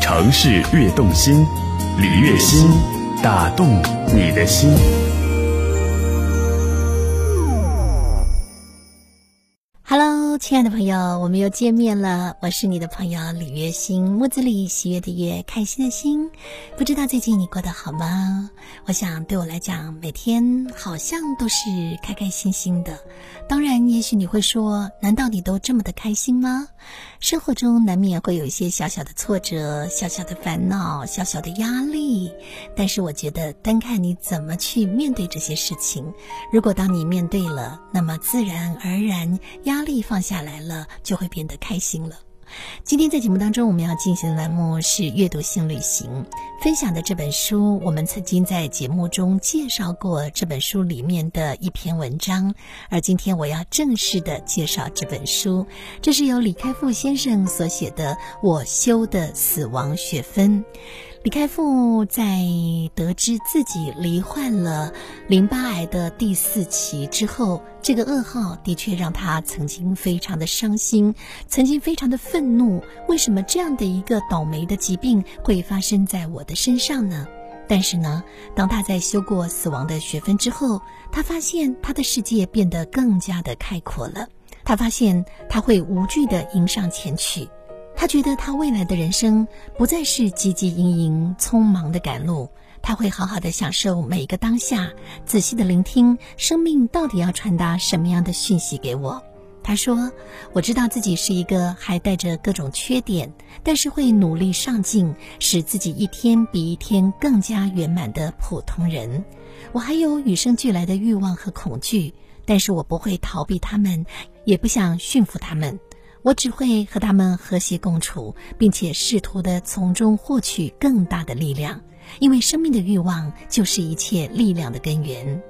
城市悦动心，李悦心，打动你的心。亲爱的朋友，我们又见面了。我是你的朋友李月心，木子李喜悦的悦，开心的心。不知道最近你过得好吗？我想对我来讲，每天好像都是开开心心的。当然，也许你会说，难道你都这么的开心吗？生活中难免会有一些小小的挫折、小小的烦恼、小小的压力，但是我觉得，单看你怎么去面对这些事情，如果当你面对了，那么自然而然压力放下来了，就会变得开心了。今天在节目当中，我们要进行的栏目是阅读性旅行，分享的这本书，我们曾经在节目中介绍过这本书里面的一篇文章，而今天我要正式的介绍这本书，这是由李开复先生所写的《我修的死亡学分》。李开复在得知自己罹患了淋巴癌的第四期之后，这个噩耗的确让他曾经非常的伤心，曾经非常的愤怒。为什么这样的一个倒霉的疾病会发生在我的身上呢？但是呢，当他在修过死亡的学分之后，他发现他的世界变得更加的开阔了。他发现他会无惧的迎上前去。他觉得他未来的人生不再是汲汲营营、匆忙的赶路，他会好好的享受每一个当下，仔细的聆听生命到底要传达什么样的讯息给我。他说：“我知道自己是一个还带着各种缺点，但是会努力上进，使自己一天比一天更加圆满的普通人。我还有与生俱来的欲望和恐惧，但是我不会逃避他们，也不想驯服他们。”我只会和他们和谐共处，并且试图的从中获取更大的力量，因为生命的欲望就是一切力量的根源。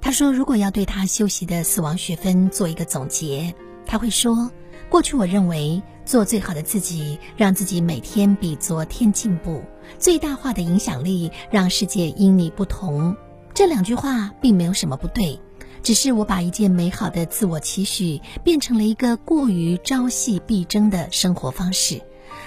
他说：“如果要对他修习的死亡学分做一个总结，他会说：过去我认为做最好的自己，让自己每天比昨天进步，最大化的影响力让世界因你不同。这两句话并没有什么不对。”只是我把一件美好的自我期许变成了一个过于朝夕必争的生活方式。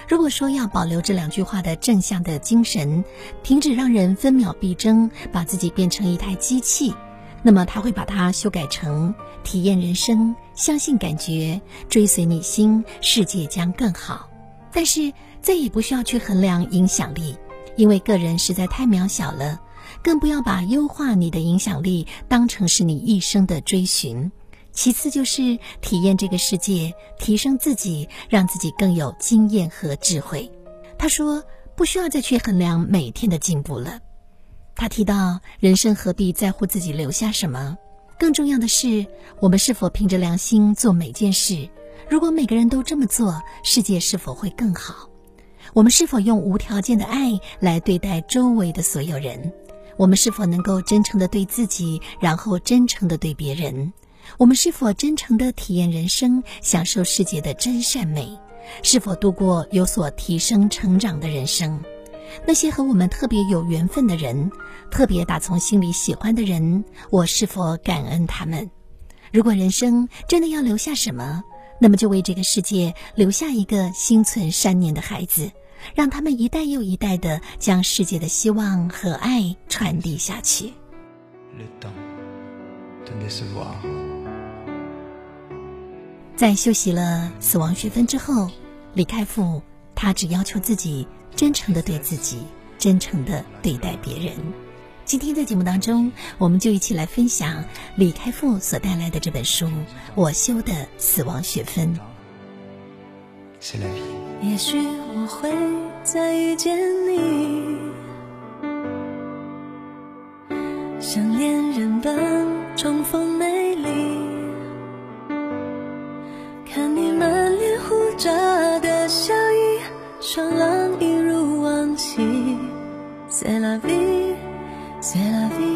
如果说要保留这两句话的正向的精神，停止让人分秒必争，把自己变成一台机器，那么他会把它修改成体验人生，相信感觉，追随你心，世界将更好。但是再也不需要去衡量影响力，因为个人实在太渺小了。更不要把优化你的影响力当成是你一生的追寻。其次就是体验这个世界，提升自己，让自己更有经验和智慧。他说，不需要再去衡量每天的进步了。他提到，人生何必在乎自己留下什么？更重要的是，我们是否凭着良心做每件事？如果每个人都这么做，世界是否会更好？我们是否用无条件的爱来对待周围的所有人？我们是否能够真诚的对自己，然后真诚的对别人？我们是否真诚的体验人生，享受世界的真善美？是否度过有所提升、成长的人生？那些和我们特别有缘分的人，特别打从心里喜欢的人，我是否感恩他们？如果人生真的要留下什么，那么就为这个世界留下一个心存善念的孩子。让他们一代又一代的将世界的希望和爱传递下去。在修习了死亡学分之后，李开复他只要求自己真诚的对自己，真诚的对待别人。今天在节目当中，我们就一起来分享李开复所带来的这本书《我修的死亡学分》。也许我会再遇见你，像恋人般重逢美丽，看你满脸胡渣的笑意，双浪一如往昔。C'est la vie, c'est la vie,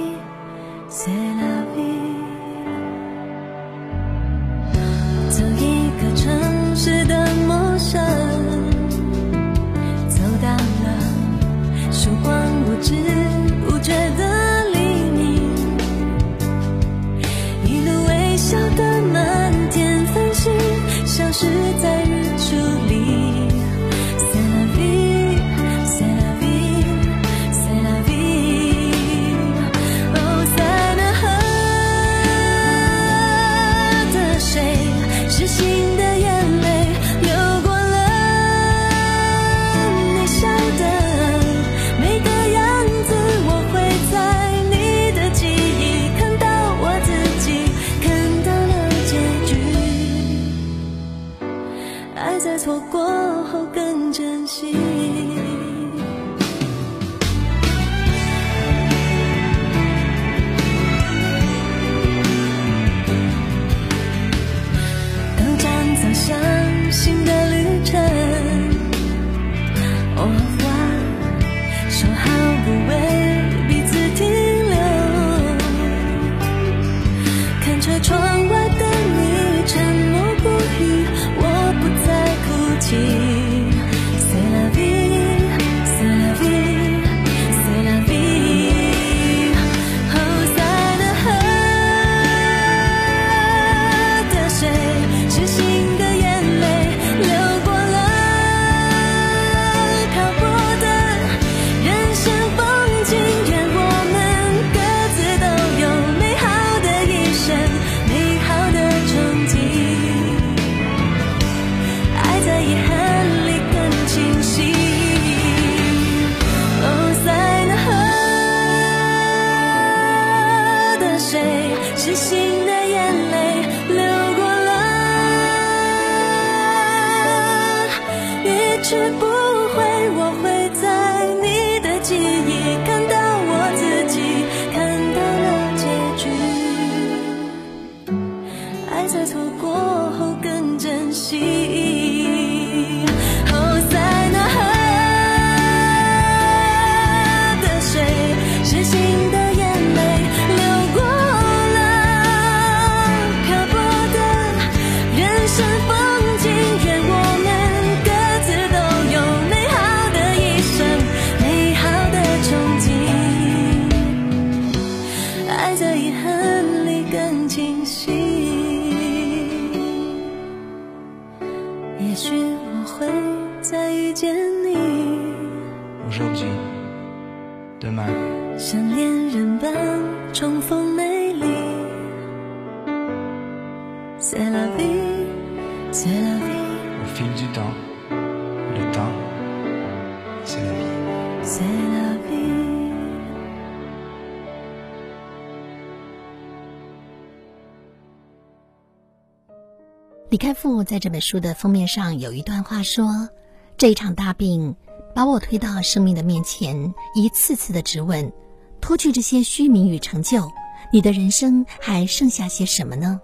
在这本书的封面上有一段话说：“这一场大病把我推到生命的面前，一次次的质问：脱去这些虚名与成就，你的人生还剩下些什么呢？”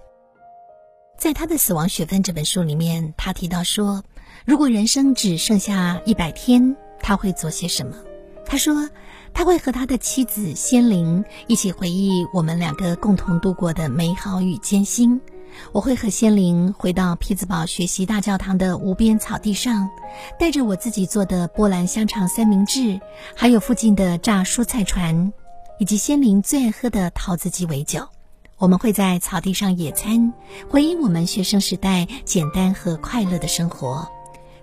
在他的《死亡学分》这本书里面，他提到说，如果人生只剩下一百天，他会做些什么？他说，他会和他的妻子仙灵一起回忆我们两个共同度过的美好与艰辛。我会和仙灵回到匹兹堡学习大教堂的无边草地上，带着我自己做的波兰香肠三明治，还有附近的炸蔬菜船，以及仙灵最爱喝的桃子鸡尾酒。我们会在草地上野餐，回忆我们学生时代简单和快乐的生活，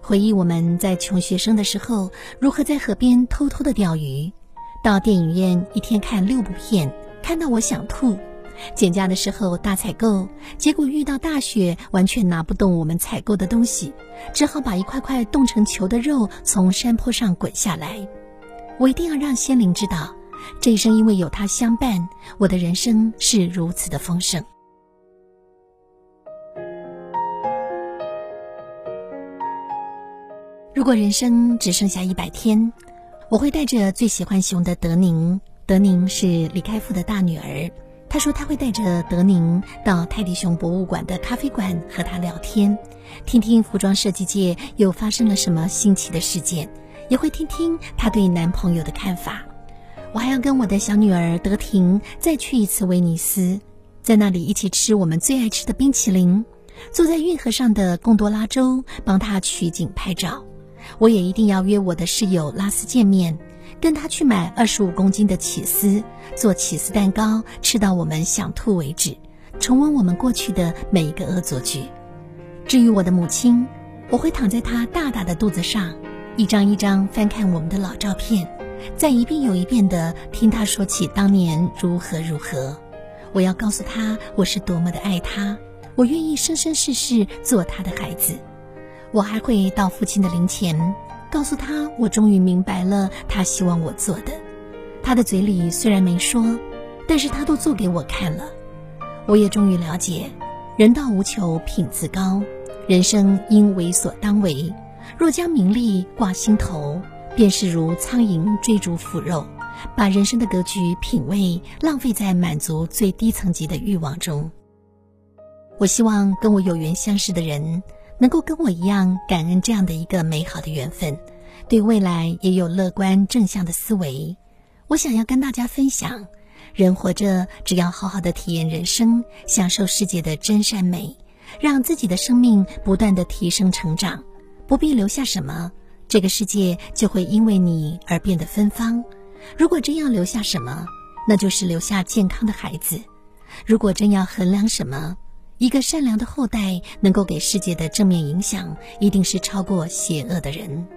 回忆我们在穷学生的时候如何在河边偷偷的钓鱼，到电影院一天看六部片，看到我想吐。减价的时候大采购，结果遇到大雪，完全拿不动我们采购的东西，只好把一块块冻成球的肉从山坡上滚下来。我一定要让仙灵知道，这一生因为有他相伴，我的人生是如此的丰盛。如果人生只剩下一百天，我会带着最喜欢熊的德宁，德宁是李开复的大女儿。他说他会带着德宁到泰迪熊博物馆的咖啡馆和他聊天，听听服装设计界又发生了什么新奇的事件，也会听听他对男朋友的看法。我还要跟我的小女儿德婷再去一次威尼斯，在那里一起吃我们最爱吃的冰淇淋，坐在运河上的贡多拉舟帮她取景拍照。我也一定要约我的室友拉斯见面。跟他去买二十五公斤的起司，做起司蛋糕，吃到我们想吐为止，重温我们过去的每一个恶作剧。至于我的母亲，我会躺在她大大的肚子上，一张一张翻看我们的老照片，再一遍又一遍地听她说起当年如何如何。我要告诉她我是多么的爱她，我愿意生生世世做她的孩子。我还会到父亲的灵前。告诉他，我终于明白了他希望我做的。他的嘴里虽然没说，但是他都做给我看了。我也终于了解，人到无求品自高。人生应为所当为。若将名利挂心头，便是如苍蝇追逐腐肉，把人生的格局、品味浪费在满足最低层级的欲望中。我希望跟我有缘相识的人，能够跟我一样感恩这样的一个美好的缘分，对未来也有乐观正向的思维。我想要跟大家分享，人活着只要好好的体验人生，享受世界的真善美，让自己的生命不断的提升成长。不必留下什么，这个世界就会因为你而变得芬芳。如果真要留下什么，那就是留下健康的孩子。如果真要衡量什么，一个善良的后代能够给世界的正面影响，一定是超过邪恶的人。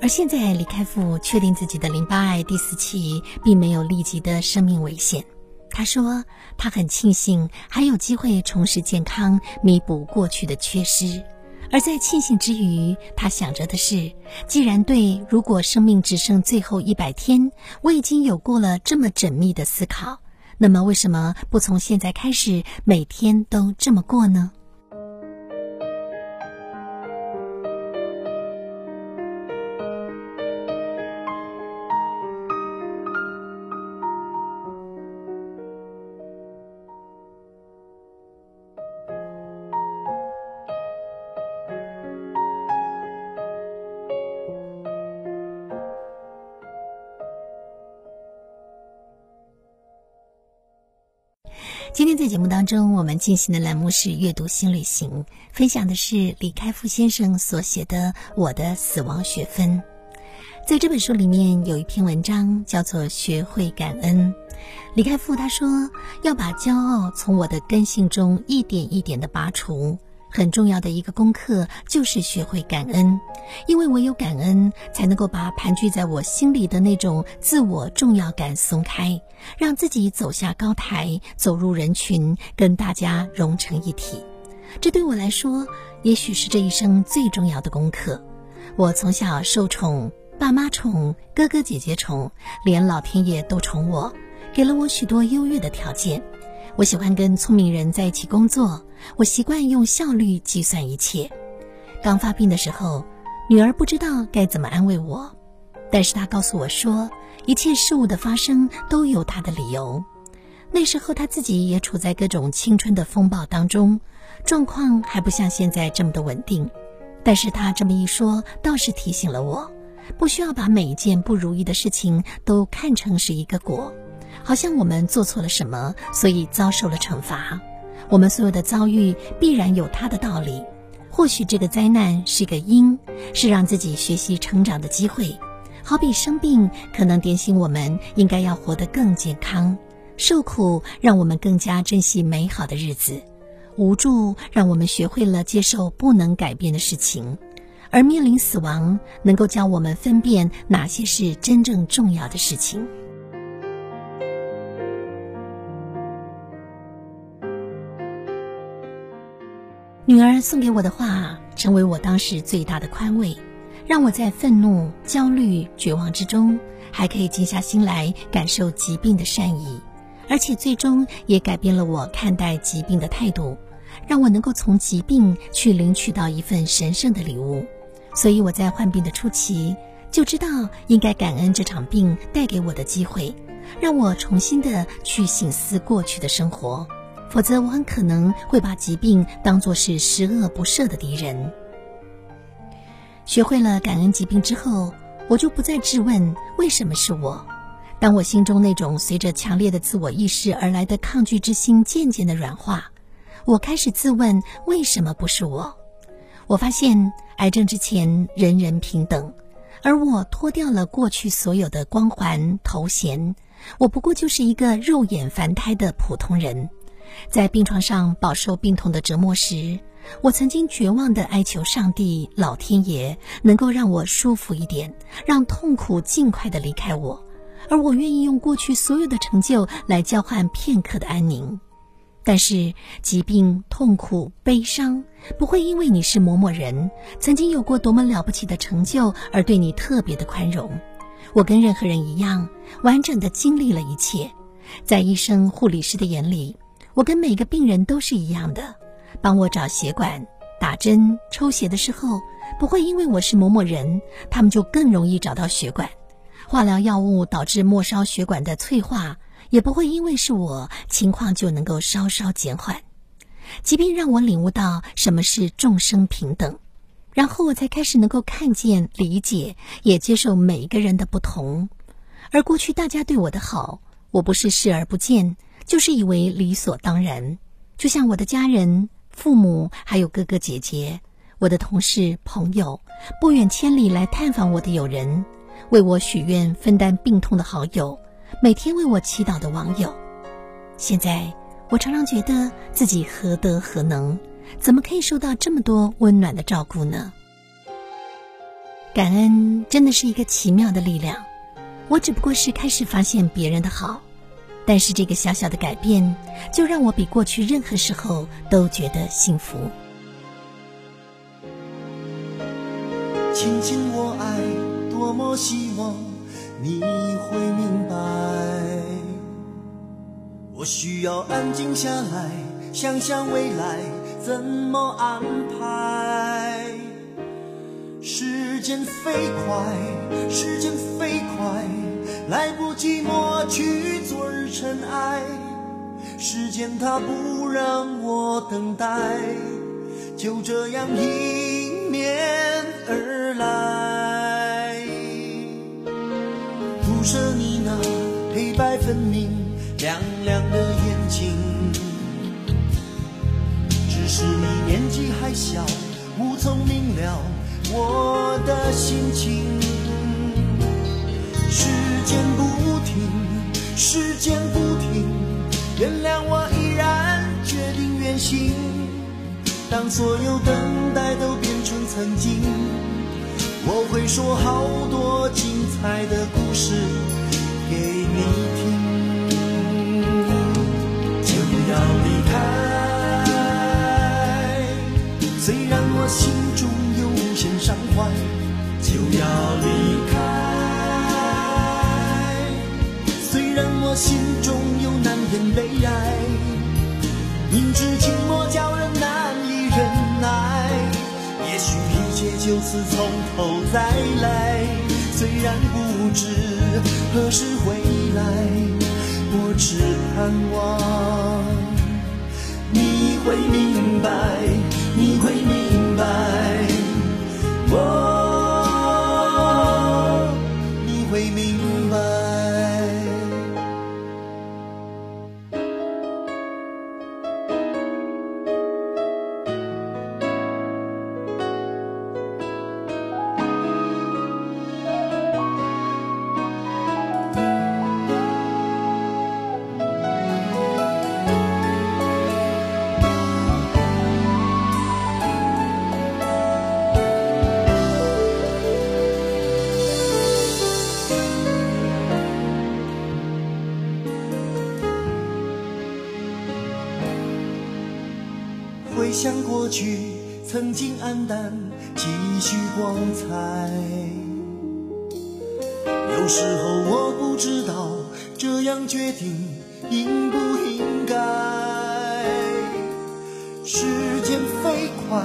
而现在，李开复确定自己的淋巴癌第四期并没有立即的生命危险。他说，他很庆幸还有机会重拾健康，弥补过去的缺失。而在庆幸之余，他想着的是：既然对如果生命只剩最后一百天，我已经有过了这么缜密的思考，那么为什么不从现在开始，每天都这么过呢？今天在节目当中，我们进行的栏目是阅读新旅行，分享的是李开复先生所写的《我的死亡学分》。在这本书里面有一篇文章叫做《学会感恩》。李开复他说要把骄傲从我的根性中一点一点的拔除。很重要的一个功课就是学会感恩，因为唯有感恩，才能够把盘踞在我心里的那种自我重要感松开，让自己走下高台，走入人群，跟大家融成一体。这对我来说，也许是这一生最重要的功课。我从小受宠，爸妈宠，哥哥姐姐宠，连老天爷都宠我，给了我许多优越的条件。我喜欢跟聪明人在一起工作。我习惯用效率计算一切。刚发病的时候，女儿不知道该怎么安慰我，但是她告诉我说，一切事物的发生都有它的理由。那时候她自己也处在各种青春的风暴当中，状况还不像现在这么的稳定。但是她这么一说，倒是提醒了我，不需要把每一件不如意的事情都看成是一个果，好像我们做错了什么，所以遭受了惩罚。我们所有的遭遇必然有它的道理，或许这个灾难是个因，是让自己学习成长的机会。好比生病，可能点醒我们应该要活得更健康；受苦，让我们更加珍惜美好的日子；无助，让我们学会了接受不能改变的事情；而面临死亡，能够教我们分辨哪些是真正重要的事情。女儿送给我的话，成为我当时最大的宽慰，让我在愤怒、焦虑、绝望之中，还可以静下心来感受疾病的善意，而且最终也改变了我看待疾病的态度，让我能够从疾病去领取到一份神圣的礼物。所以我在患病的初期就知道应该感恩这场病带给我的机会，让我重新的去醒思过去的生活。否则，我很可能会把疾病当作是十恶不赦的敌人。学会了感恩疾病之后，我就不再质问为什么是我。当我心中那种随着强烈的自我意识而来的抗拒之心渐渐的软化，我开始自问为什么不是我。我发现癌症之前人人平等，而我脱掉了过去所有的光环头衔，我不过就是一个肉眼凡胎的普通人。在病床上饱受病痛的折磨时，我曾经绝望地哀求上帝、老天爷能够让我舒服一点，让痛苦尽快地离开我，而我愿意用过去所有的成就来交换片刻的安宁。但是疾病、痛苦、悲伤不会因为你是某某人，曾经有过多么了不起的成就而对你特别的宽容。我跟任何人一样，完整地经历了一切，在医生、护理师的眼里。我跟每个病人都是一样的，帮我找血管，打针、抽血的时候，不会因为我是某某人，他们就更容易找到血管；化疗药物导致末梢血管的脆化，也不会因为是我，情况就能够稍稍减缓。疾病让我领悟到什么是众生平等，然后我才开始能够看见、理解，也接受每一个人的不同。而过去大家对我的好，我不是视而不见，就是以为理所当然。就像我的家人、父母，还有哥哥姐姐，我的同事、朋友，不远千里来探访我的友人，为我许愿、分担病痛的好友，每天为我祈祷的网友，现在。我常常觉得自己何德何能，怎么可以受到这么多温暖的照顾呢？感恩真的是一个奇妙的力量。我只不过是开始发现别人的好，但是这个小小的改变，就让我比过去任何时候都觉得幸福。亲亲我爱，多么希望你会明白。我需要安静下来，想想未来怎么安排。时间飞快，时间飞快，来不及抹去昨日尘埃。时间它不让我等待，就这样迎面而来。不舍你那黑白分明。亮亮的眼睛，只是你年纪还小，无从明了我的心情。时间不停，时间不停，原谅我依然决定远行。当所有等待都变成曾经，我会说好多精彩的故事给你听。就要离开虽然我心中有无限伤怀，就要离心中有难言悲哀，明知寂寞叫人难以忍耐，也许一切就此从头再来。虽然不知何时回来，我只盼望你会明白。你会明白，哦，你会明想过去，曾经黯淡，几许光彩。有时候我不知道这样决定应不应该。时间飞快，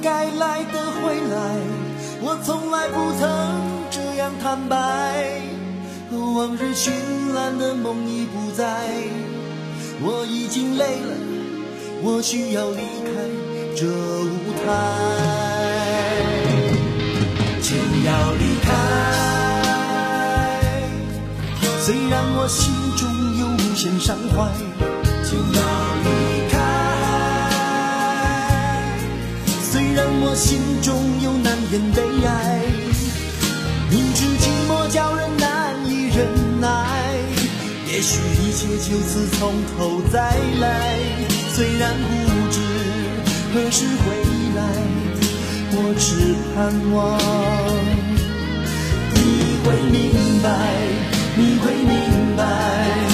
该来的会来，我从来不曾这样坦白。往日绚烂的梦已不在，我已经累了。我需要离开这舞台，就要离开。虽然我心中有无限伤怀，就要离开。虽然我心中有难言悲哀，明知寂寞叫人难以忍耐，也许一切就此从头再来。虽然不知何时回来，我只盼望你会明白，你会明白。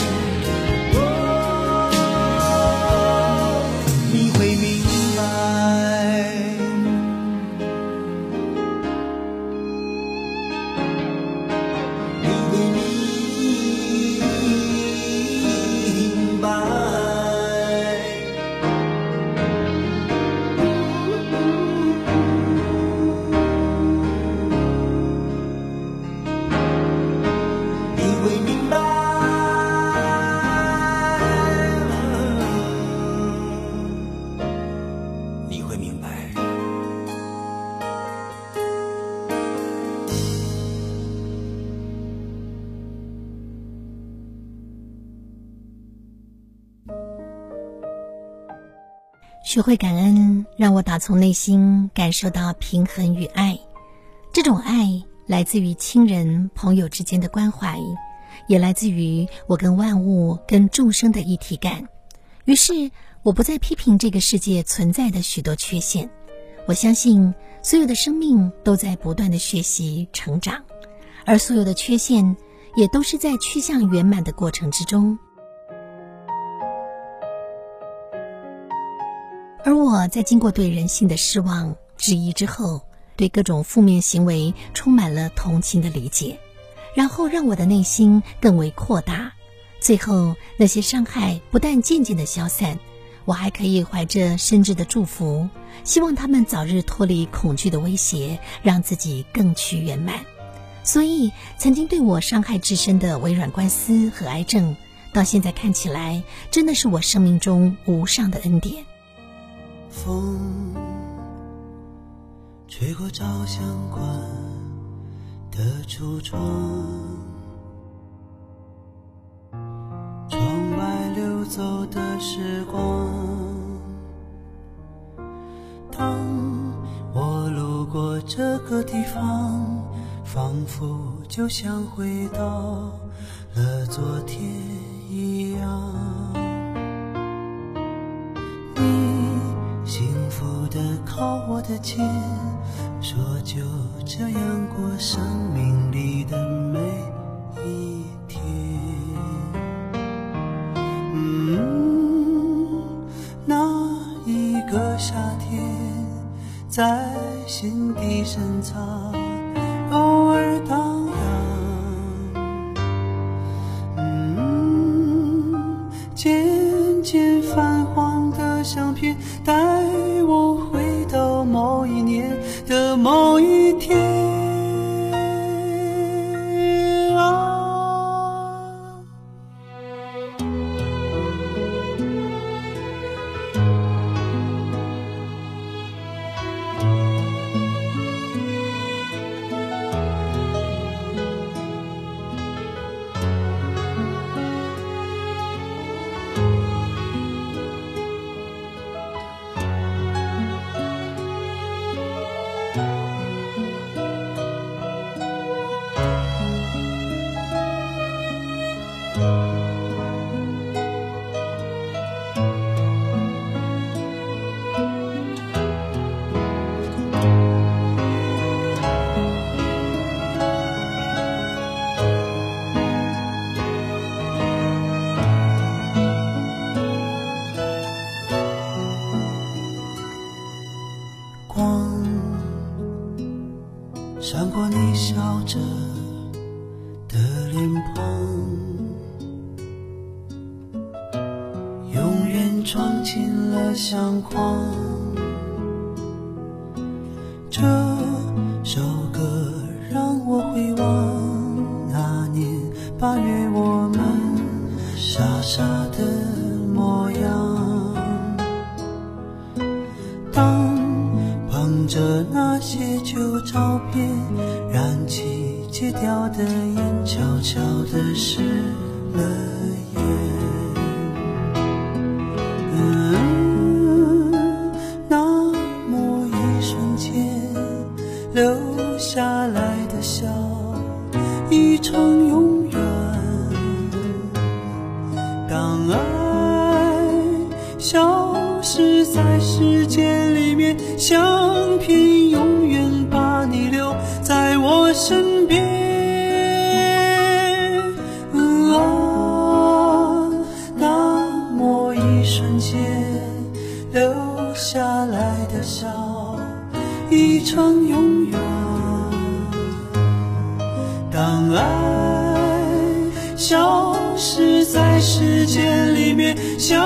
学会感恩，让我打从内心感受到平衡与爱。这种爱来自于亲人、朋友之间的关怀，也来自于我跟万物、跟众生的一体感。于是，我不再批评这个世界存在的许多缺陷。我相信，所有的生命都在不断的学习成长，而所有的缺陷，也都是在趋向圆满的过程之中。而我在经过对人性的失望、质疑之后，对各种负面行为充满了同情的理解，然后让我的内心更为扩大。最后，那些伤害不但渐渐的消散，我还可以怀着深挚的祝福，希望他们早日脱离恐惧的威胁，让自己更趋圆满。所以，曾经对我伤害至深的微软官司和癌症，到现在看起来，真的是我生命中无上的恩典。风吹过照相馆的橱窗，窗外流走的时光。当我路过这个地方，仿佛就像回到了昨天一样。的靠我的肩，说就这样过生命里的每一天。嗯，那一个夏天，在心底深藏，八月，我们傻傻的模样。当捧着那些旧照片。燃起戒掉的烟，悄悄的湿了成永远。当爱消失在时间里面，相